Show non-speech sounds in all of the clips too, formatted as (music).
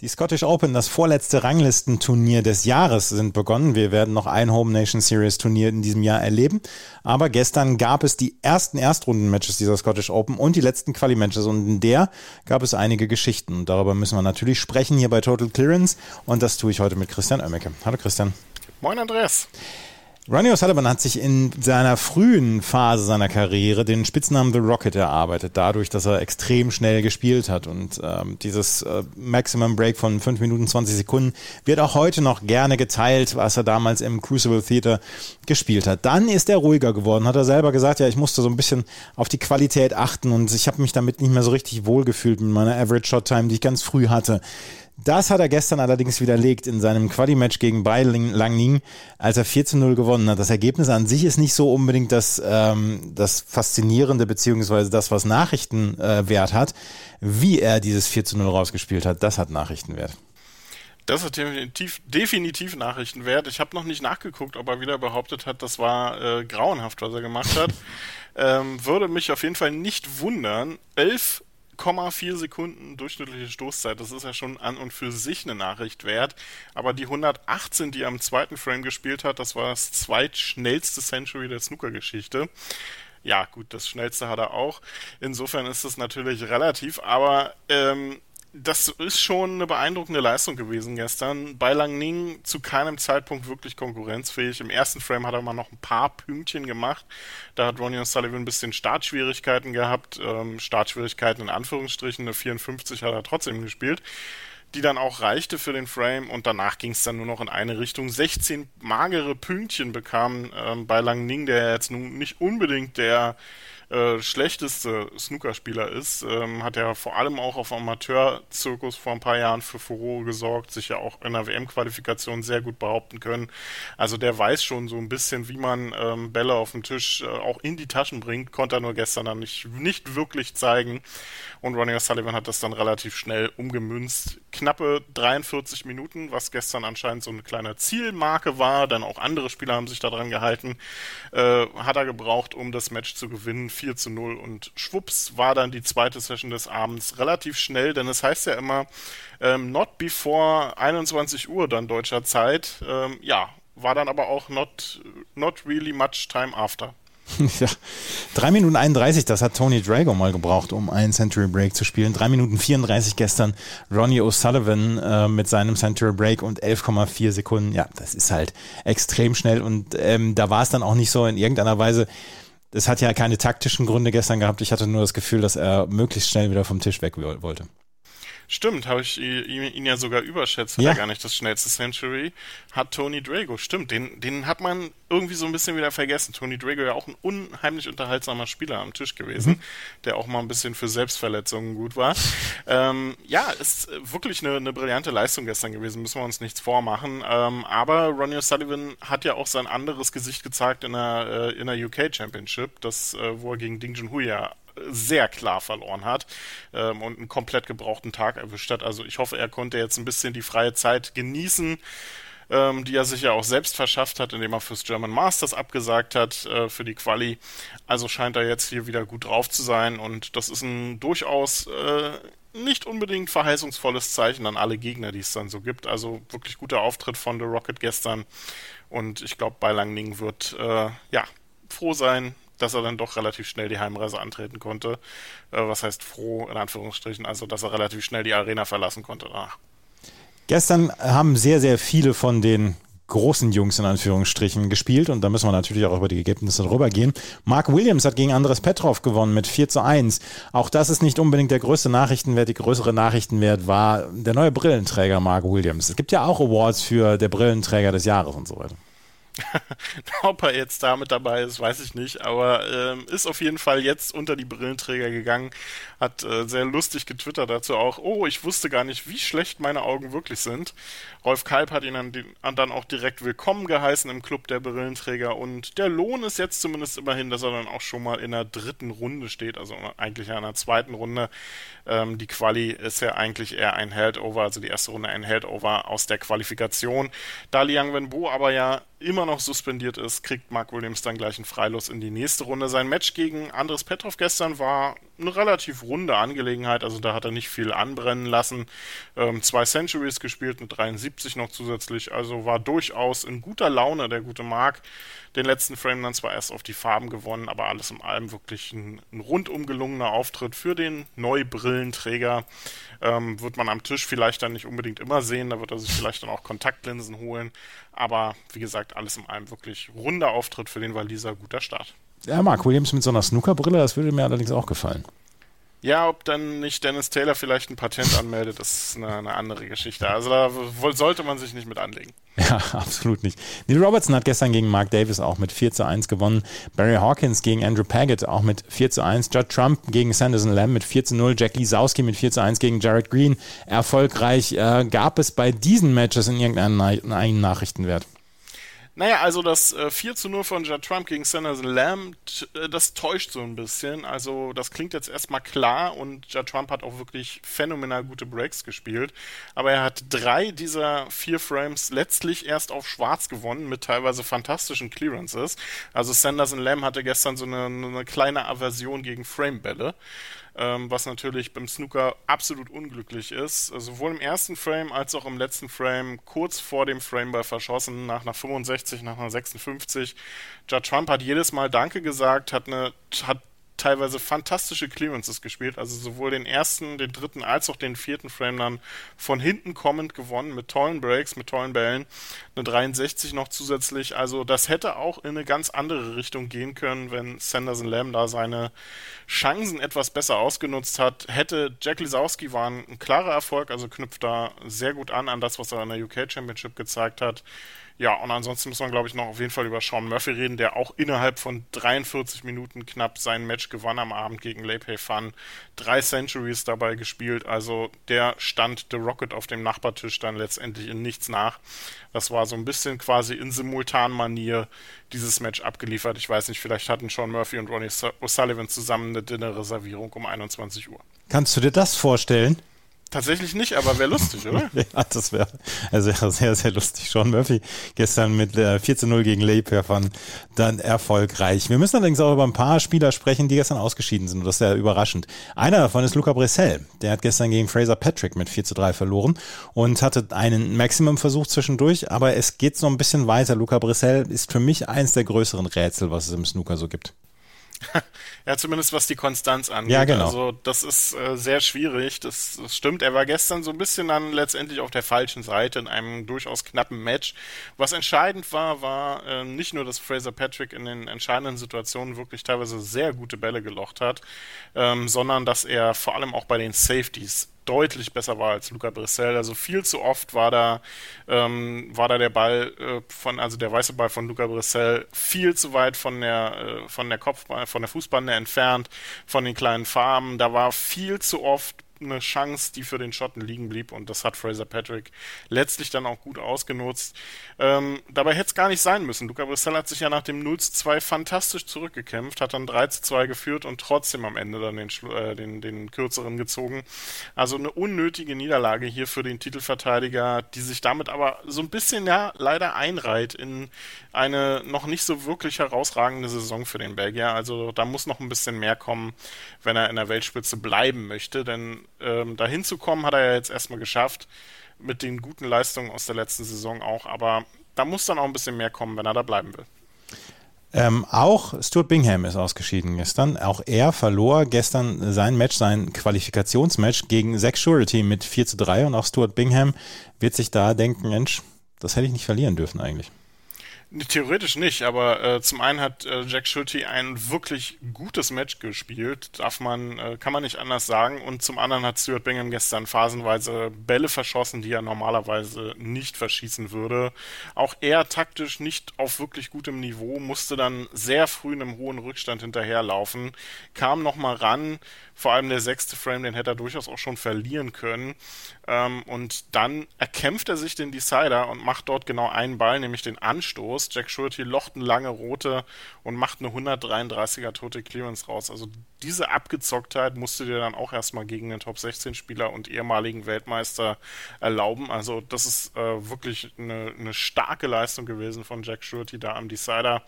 Die Scottish Open, das vorletzte Ranglistenturnier des Jahres, sind begonnen. Wir werden noch ein Home Nation Series Turnier in diesem Jahr erleben. Aber gestern gab es die ersten Erstrunden-Matches dieser Scottish Open und die letzten Quali-Matches. Und in der gab es einige Geschichten. Und darüber müssen wir natürlich sprechen hier bei Total Clearance. Und das tue ich heute mit Christian Oemmeke. Hallo Christian. Moin Andreas. Ronnie O'Sullivan hat sich in seiner frühen Phase seiner Karriere den Spitznamen The Rocket erarbeitet, dadurch, dass er extrem schnell gespielt hat. Und ähm, dieses äh, Maximum Break von 5 Minuten 20 Sekunden wird auch heute noch gerne geteilt, was er damals im Crucible Theater gespielt hat. Dann ist er ruhiger geworden, hat er selber gesagt, ja, ich musste so ein bisschen auf die Qualität achten und ich habe mich damit nicht mehr so richtig wohlgefühlt mit meiner Average Shot Time, die ich ganz früh hatte. Das hat er gestern allerdings widerlegt in seinem Quali-Match gegen Bai Langning, als er 4 zu 0 gewonnen hat. Das Ergebnis an sich ist nicht so unbedingt das, ähm, das Faszinierende, beziehungsweise das, was Nachrichtenwert äh, hat. Wie er dieses 4 zu 0 rausgespielt hat, das hat Nachrichtenwert. Das hat definitiv, definitiv Nachrichtenwert. Ich habe noch nicht nachgeguckt, ob er wieder behauptet hat, das war äh, grauenhaft, was er gemacht hat. (laughs) ähm, würde mich auf jeden Fall nicht wundern. Elf 0,4 Sekunden durchschnittliche Stoßzeit. Das ist ja schon an und für sich eine Nachricht wert. Aber die 118, die er am zweiten Frame gespielt hat, das war das zweitschnellste Century der Snooker-Geschichte. Ja, gut, das schnellste hat er auch. Insofern ist das natürlich relativ, aber ähm, das ist schon eine beeindruckende Leistung gewesen gestern. Bei Lang Ning zu keinem Zeitpunkt wirklich konkurrenzfähig. Im ersten Frame hat er mal noch ein paar Pünktchen gemacht. Da hat Ronnie O'Sullivan ein bisschen Startschwierigkeiten gehabt. Ähm, Startschwierigkeiten in Anführungsstrichen. Eine 54 hat er trotzdem gespielt die dann auch reichte für den Frame und danach ging es dann nur noch in eine Richtung. 16 magere Pünktchen bekam ähm, bei Lang Ning, der jetzt nun nicht unbedingt der äh, schlechteste Snookerspieler ist, ähm, hat er vor allem auch auf Amateurzirkus vor ein paar Jahren für Furore gesorgt, sich ja auch in der WM-Qualifikation sehr gut behaupten können. Also der weiß schon so ein bisschen, wie man ähm, Bälle auf dem Tisch äh, auch in die Taschen bringt, konnte er nur gestern dann nicht, nicht wirklich zeigen. Und Ronnie O'Sullivan hat das dann relativ schnell umgemünzt. Knappe 43 Minuten, was gestern anscheinend so eine kleine Zielmarke war, denn auch andere Spieler haben sich daran gehalten, äh, hat er gebraucht, um das Match zu gewinnen. 4 zu 0 und schwupps war dann die zweite Session des Abends relativ schnell, denn es heißt ja immer, ähm, not before 21 Uhr dann deutscher Zeit. Ähm, ja, war dann aber auch not, not really much time after. (laughs) Ja, 3 Minuten 31, das hat Tony Drago mal gebraucht, um einen Century Break zu spielen. 3 Minuten 34 gestern Ronnie O'Sullivan äh, mit seinem Century Break und 11,4 Sekunden. Ja, das ist halt extrem schnell und ähm, da war es dann auch nicht so in irgendeiner Weise das hat ja keine taktischen Gründe gestern gehabt. Ich hatte nur das Gefühl, dass er möglichst schnell wieder vom Tisch weg wollte. Stimmt, habe ich ihn ja sogar überschätzt, hat ja. er gar nicht das schnellste Century. Hat Tony Drago, stimmt, den, den hat man irgendwie so ein bisschen wieder vergessen. Tony Drago ja auch ein unheimlich unterhaltsamer Spieler am Tisch gewesen, mhm. der auch mal ein bisschen für Selbstverletzungen gut war. ähm, ja, ist wirklich eine, eine brillante Leistung gestern gewesen, müssen wir uns nichts vormachen. Ähm, aber Ronnie O'Sullivan hat ja auch sein anderes Gesicht gezeigt in der, äh, in der UK Championship, das, äh, wo er gegen Ding Junhui ja sehr klar verloren hat ähm, und einen komplett gebrauchten Tag erwischt hat. Also ich hoffe, er konnte jetzt ein bisschen die freie Zeit genießen. Ähm, die er sich ja auch selbst verschafft hat, indem er fürs German Masters abgesagt hat äh, für die Quali. Also scheint er jetzt hier wieder gut drauf zu sein und das ist ein durchaus äh, nicht unbedingt verheißungsvolles Zeichen an alle Gegner, die es dann so gibt. Also wirklich guter Auftritt von The Rocket gestern und ich glaube, bei Langning wird äh, ja froh sein, dass er dann doch relativ schnell die Heimreise antreten konnte. Äh, was heißt froh, in Anführungsstrichen, also dass er relativ schnell die Arena verlassen konnte danach. Gestern haben sehr, sehr viele von den großen Jungs in Anführungsstrichen gespielt und da müssen wir natürlich auch über die Ergebnisse drüber gehen. Mark Williams hat gegen Andres Petrov gewonnen mit 4 zu 1. Auch das ist nicht unbedingt der größte Nachrichtenwert. Die größere Nachrichtenwert war der neue Brillenträger Mark Williams. Es gibt ja auch Awards für der Brillenträger des Jahres und so weiter. (laughs) Ob er jetzt da mit dabei ist, weiß ich nicht, aber ähm, ist auf jeden Fall jetzt unter die Brillenträger gegangen, hat äh, sehr lustig getwittert dazu auch, oh, ich wusste gar nicht, wie schlecht meine Augen wirklich sind. Rolf Kalb hat ihn dann, dann auch direkt willkommen geheißen im Club der Brillenträger und der Lohn ist jetzt zumindest immerhin, dass er dann auch schon mal in der dritten Runde steht, also eigentlich in einer zweiten Runde. Ähm, die Quali ist ja eigentlich eher ein Heldover, also die erste Runde ein Heldover aus der Qualifikation. Da Liang Wenbo aber ja immer noch suspendiert ist, kriegt Mark Williams dann gleich einen Freilos in die nächste Runde. Sein Match gegen Andres Petrov gestern war eine relativ runde Angelegenheit, also da hat er nicht viel anbrennen lassen. Ähm, zwei Centuries gespielt, mit 73 noch zusätzlich, also war durchaus in guter Laune der gute Mark. Den letzten Frame dann zwar erst auf die Farben gewonnen, aber alles in allem wirklich ein, ein rundum gelungener Auftritt für den Neubrillenträger. Ähm, wird man am Tisch vielleicht dann nicht unbedingt immer sehen, da wird er sich vielleicht dann auch Kontaktlinsen holen. Aber wie gesagt, alles in allem wirklich runder Auftritt für den Waliser, guter Start. Ja, Mark Williams mit so einer Snookerbrille, das würde mir allerdings auch gefallen. Ja, ob dann nicht Dennis Taylor vielleicht ein Patent anmeldet, das ist eine, eine andere Geschichte. Also da sollte man sich nicht mit anlegen. (laughs) Ja, absolut nicht. Neil Robertson hat gestern gegen Mark Davis auch mit 4 zu 1 gewonnen. Barry Hawkins gegen Andrew Paget auch mit 4 zu 1. Judd Trump gegen Sanderson Lamb mit 4 zu 0. Jack Lisowski mit 4 zu 1 gegen Jared Green. Erfolgreich äh, gab es bei diesen Matches in irgendeinem Nachrichtenwert. Naja, also das äh, 4 zu 0 von Judd Trump gegen Sanders Lamb, äh, das täuscht so ein bisschen. Also das klingt jetzt erstmal klar und Judd Trump hat auch wirklich phänomenal gute Breaks gespielt. Aber er hat drei dieser vier Frames letztlich erst auf schwarz gewonnen mit teilweise fantastischen Clearances. Also Sanders Lamb hatte gestern so eine, eine kleine Aversion gegen Framebälle ähm, was natürlich beim Snooker absolut unglücklich ist. Also sowohl im ersten Frame als auch im letzten Frame kurz vor dem Frameball verschossen, nach einer 65, nach einer 56. Judge Trump hat jedes Mal Danke gesagt, hat eine hat teilweise fantastische Clearances gespielt, also sowohl den ersten, den dritten als auch den vierten Frame dann von hinten kommend gewonnen mit tollen Breaks, mit tollen Bällen, eine 63 noch zusätzlich, also das hätte auch in eine ganz andere Richtung gehen können, wenn Sanderson Lamb da seine Chancen etwas besser ausgenutzt hat. Hätte Jack Lisowski war ein, klarer Erfolg, also knüpft da sehr gut an an das, was er in der UK Championship gezeigt hat. Ja, und ansonsten muss man, glaube ich, noch auf jeden Fall über Sean Murphy reden, der auch innerhalb von 43 Minuten knapp sein Match gewann am Abend gegen Leipay Fun. Drei Centuries dabei gespielt, also der stand The Rocket auf dem Nachbartisch dann letztendlich in nichts nach. Das war so ein bisschen quasi in Simultanmanier dieses Match abgeliefert. Ich weiß nicht, vielleicht hatten Sean Murphy und Ronnie O'Sullivan zusammen eine Dinnerreservierung um 21 Uhr. Kannst du dir das vorstellen? Tatsächlich nicht, aber wäre lustig, oder? (laughs) ja, das wäre also sehr, sehr lustig. Sean Murphy gestern mit äh, 4 zu 0 gegen Leiperfan dann erfolgreich. Wir müssen allerdings auch über ein paar Spieler sprechen, die gestern ausgeschieden sind. Das ist sehr überraschend. Einer davon ist Luca Bressel. Der hat gestern gegen Fraser Patrick mit 4 zu 3 verloren und hatte einen Maximum-Versuch zwischendurch, aber es geht so ein bisschen weiter. Luca Bressel ist für mich eins der größeren Rätsel, was es im Snooker so gibt. (laughs) ja, zumindest was die Konstanz angeht. Ja, genau. Also das ist äh, sehr schwierig. Das, das, stimmt. Er war gestern so ein bisschen dann letztendlich auf der falschen Seite in einem durchaus knappen Match. Was entscheidend war, war äh, nicht nur, dass Fraser Patrick in den entscheidenden Situationen wirklich teilweise sehr gute Bälle gelocht hat, ähm, sondern dass er vor allem auch bei den Safeties deutlich besser war als Luca Brissell. Also viel zu oft war da, ähm, war da der Ball äh, von, also der weiße Ball von Luca Brissell viel zu weit von der, äh, von der Kopfball, von der Fußbande entfernt, von den kleinen Farben. Da war viel zu oft eine Chance, die für den Schotten liegen blieb und das hat Fraser Patrick letztlich dann auch gut ausgenutzt. Ähm, dabei hätte es gar nicht sein müssen. Luca Brissell hat sich ja nach dem 0 zu 2 fantastisch zurückgekämpft, hat dann 3 zu 2 geführt und trotzdem am Ende dann den, äh, den, den kürzeren gezogen. Also eine unnötige Niederlage hier für den Titelverteidiger, die sich damit aber so ein bisschen ja leider einreiht in eine noch nicht so wirklich herausragende Saison für den Belgier. Also da muss noch ein bisschen mehr kommen, wenn er in der Weltspitze bleiben möchte, denn ähm, dahin zu kommen, hat er ja jetzt erstmal geschafft. Mit den guten Leistungen aus der letzten Saison auch. Aber da muss dann auch ein bisschen mehr kommen, wenn er da bleiben will. Ähm, auch Stuart Bingham ist ausgeschieden gestern. Auch er verlor gestern sein Match, sein Qualifikationsmatch gegen Zach Surety mit 4 zu 3. Und auch Stuart Bingham wird sich da denken, Mensch, das hätte ich nicht verlieren dürfen eigentlich. Theoretisch nicht, aber äh, zum einen hat äh, Jack Schulte ein wirklich gutes Match gespielt, darf man, äh, kann man nicht anders sagen. Und zum anderen hat Stuart Bingham gestern phasenweise Bälle verschossen, die er normalerweise nicht verschießen würde. Auch er taktisch nicht auf wirklich gutem Niveau, musste dann sehr früh in einem hohen Rückstand hinterherlaufen, kam nochmal ran, vor allem der sechste Frame, den hätte er durchaus auch schon verlieren können. Ähm, und dann erkämpft er sich den Decider und macht dort genau einen Ball, nämlich den Anstoß. Jack Schulte locht eine lange rote und macht eine 133er tote Clearance raus. Also diese Abgezocktheit musste dir dann auch erstmal gegen den Top 16 Spieler und ehemaligen Weltmeister erlauben. Also das ist äh, wirklich eine, eine starke Leistung gewesen von Jack Schulte da am Decider.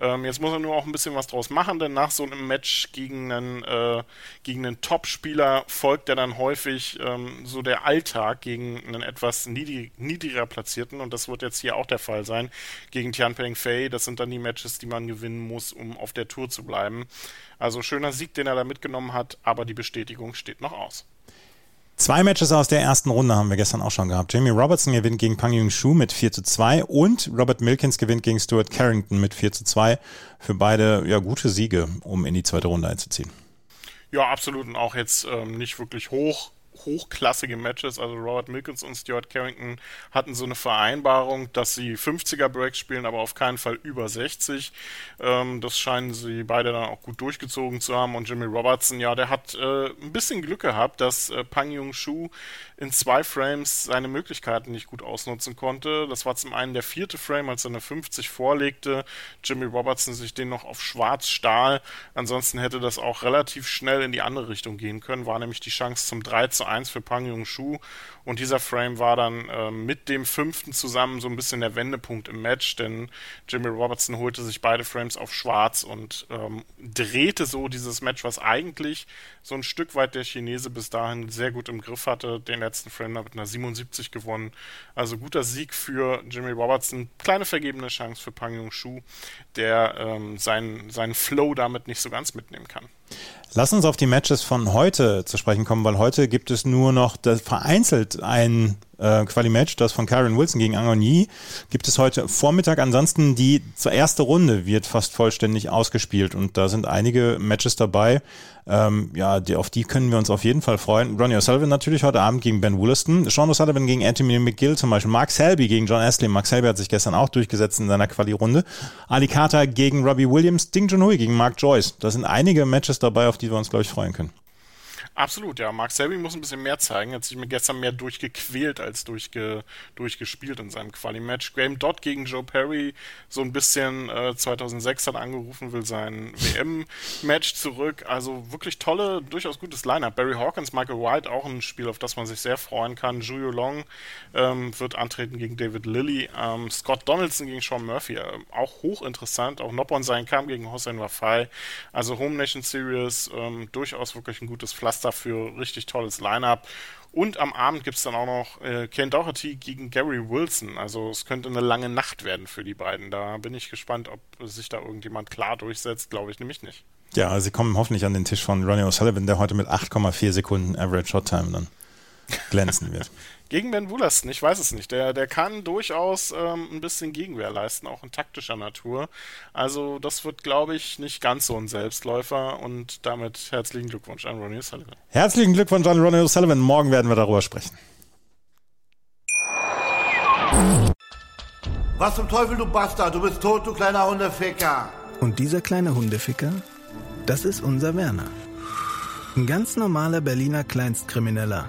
Ähm, jetzt muss er nur auch ein bisschen was draus machen, denn nach so einem Match gegen einen, äh, gegen einen Top-Spieler folgt ja dann häufig ähm, so der Alltag gegen einen etwas niedrig, niedriger Platzierten und das wird jetzt hier auch der Fall sein gegen Tianpeng Fei. Das sind dann die Matches, die man gewinnen muss, um auf der Tour zu bleiben. Also schöner Sieg, den er da mitgenommen hat, aber die Bestätigung steht noch aus. Zwei Matches aus der ersten Runde haben wir gestern auch schon gehabt. Jamie Robertson gewinnt gegen Pang Yung Shu mit 4 zu 2 und Robert Milkins gewinnt gegen Stuart Carrington mit 4 zu 2. Für beide ja gute Siege, um in die zweite Runde einzuziehen. Ja, absolut. Und auch jetzt ähm, nicht wirklich hoch hochklassige Matches. Also Robert Milkins und Stuart Carrington hatten so eine Vereinbarung, dass sie 50er Breaks spielen, aber auf keinen Fall über 60. Ähm, das scheinen sie beide dann auch gut durchgezogen zu haben. Und Jimmy Robertson, ja, der hat äh, ein bisschen Glück gehabt, dass äh, Pang Yung Shu in zwei Frames seine Möglichkeiten nicht gut ausnutzen konnte. Das war zum einen der vierte Frame, als er eine 50 vorlegte. Jimmy Robertson sich den noch auf Schwarz-Stahl. Ansonsten hätte das auch relativ schnell in die andere Richtung gehen können. War nämlich die Chance zum 3 zu 1 für Pang Yung Shu. Und dieser Frame war dann äh, mit dem fünften zusammen so ein bisschen der Wendepunkt im Match, denn Jimmy Robertson holte sich beide Frames auf schwarz und ähm, drehte so dieses Match, was eigentlich so ein Stück weit der Chinese bis dahin sehr gut im Griff hatte, den letzten Frame mit einer 77 gewonnen. Also guter Sieg für Jimmy Robertson, kleine vergebene Chance für Pang Yung Shu, der ähm, seinen, seinen Flow damit nicht so ganz mitnehmen kann. Lass uns auf die Matches von heute zu sprechen kommen, weil heute gibt es nur noch vereinzelt ein äh, Quali-Match, das von Karen Wilson gegen Angoni, gibt es heute Vormittag. Ansonsten die erste Runde wird fast vollständig ausgespielt und da sind einige Matches dabei. Ähm, ja, die, auf die können wir uns auf jeden Fall freuen. Ronnie O'Sullivan natürlich heute Abend gegen Ben Wollaston. Sean O'Sullivan gegen Anthony McGill zum Beispiel. Mark Selby gegen John Astley. Mark Selby hat sich gestern auch durchgesetzt in seiner Quali-Runde. Ali Carter gegen Robbie Williams. Ding Junhui gegen Mark Joyce. Da sind einige Matches dabei, auf die wir uns, glaube ich, freuen können. Absolut, ja. Mark Selby muss ein bisschen mehr zeigen. Er hat sich mir gestern mehr durchgequält als durchge, durchgespielt in seinem Quali-Match. Graham Dodd gegen Joe Perry so ein bisschen äh, 2006 hat angerufen, will sein WM-Match zurück. Also wirklich tolle, durchaus gutes Line-Up. Barry Hawkins, Michael White, auch ein Spiel, auf das man sich sehr freuen kann. Julio Long ähm, wird antreten gegen David Lilly. Ähm, Scott Donaldson gegen Sean Murphy, äh, auch hochinteressant. Auch Noppon sein kam gegen Hossein Wafai. Also Home Nation Series, ähm, durchaus wirklich ein gutes Pflaster dafür richtig tolles Line-Up. Und am Abend gibt es dann auch noch äh, Ken Doherty gegen Gary Wilson. Also es könnte eine lange Nacht werden für die beiden. Da bin ich gespannt, ob sich da irgendjemand klar durchsetzt. Glaube ich nämlich nicht. Ja, sie kommen hoffentlich an den Tisch von Ronnie O'Sullivan, der heute mit 8,4 Sekunden Average Shot Time dann glänzen wird. Gegen Ben Woolaston, ich weiß es nicht. Der, der kann durchaus ähm, ein bisschen Gegenwehr leisten, auch in taktischer Natur. Also das wird, glaube ich, nicht ganz so ein Selbstläufer und damit herzlichen Glückwunsch an Ronnie O'Sullivan. Herzlichen Glückwunsch an Ronnie O'Sullivan. Morgen werden wir darüber sprechen. Was zum Teufel, du Bastard? Du bist tot, du kleiner Hundeficker. Und dieser kleine Hundeficker, das ist unser Werner. Ein ganz normaler Berliner Kleinstkrimineller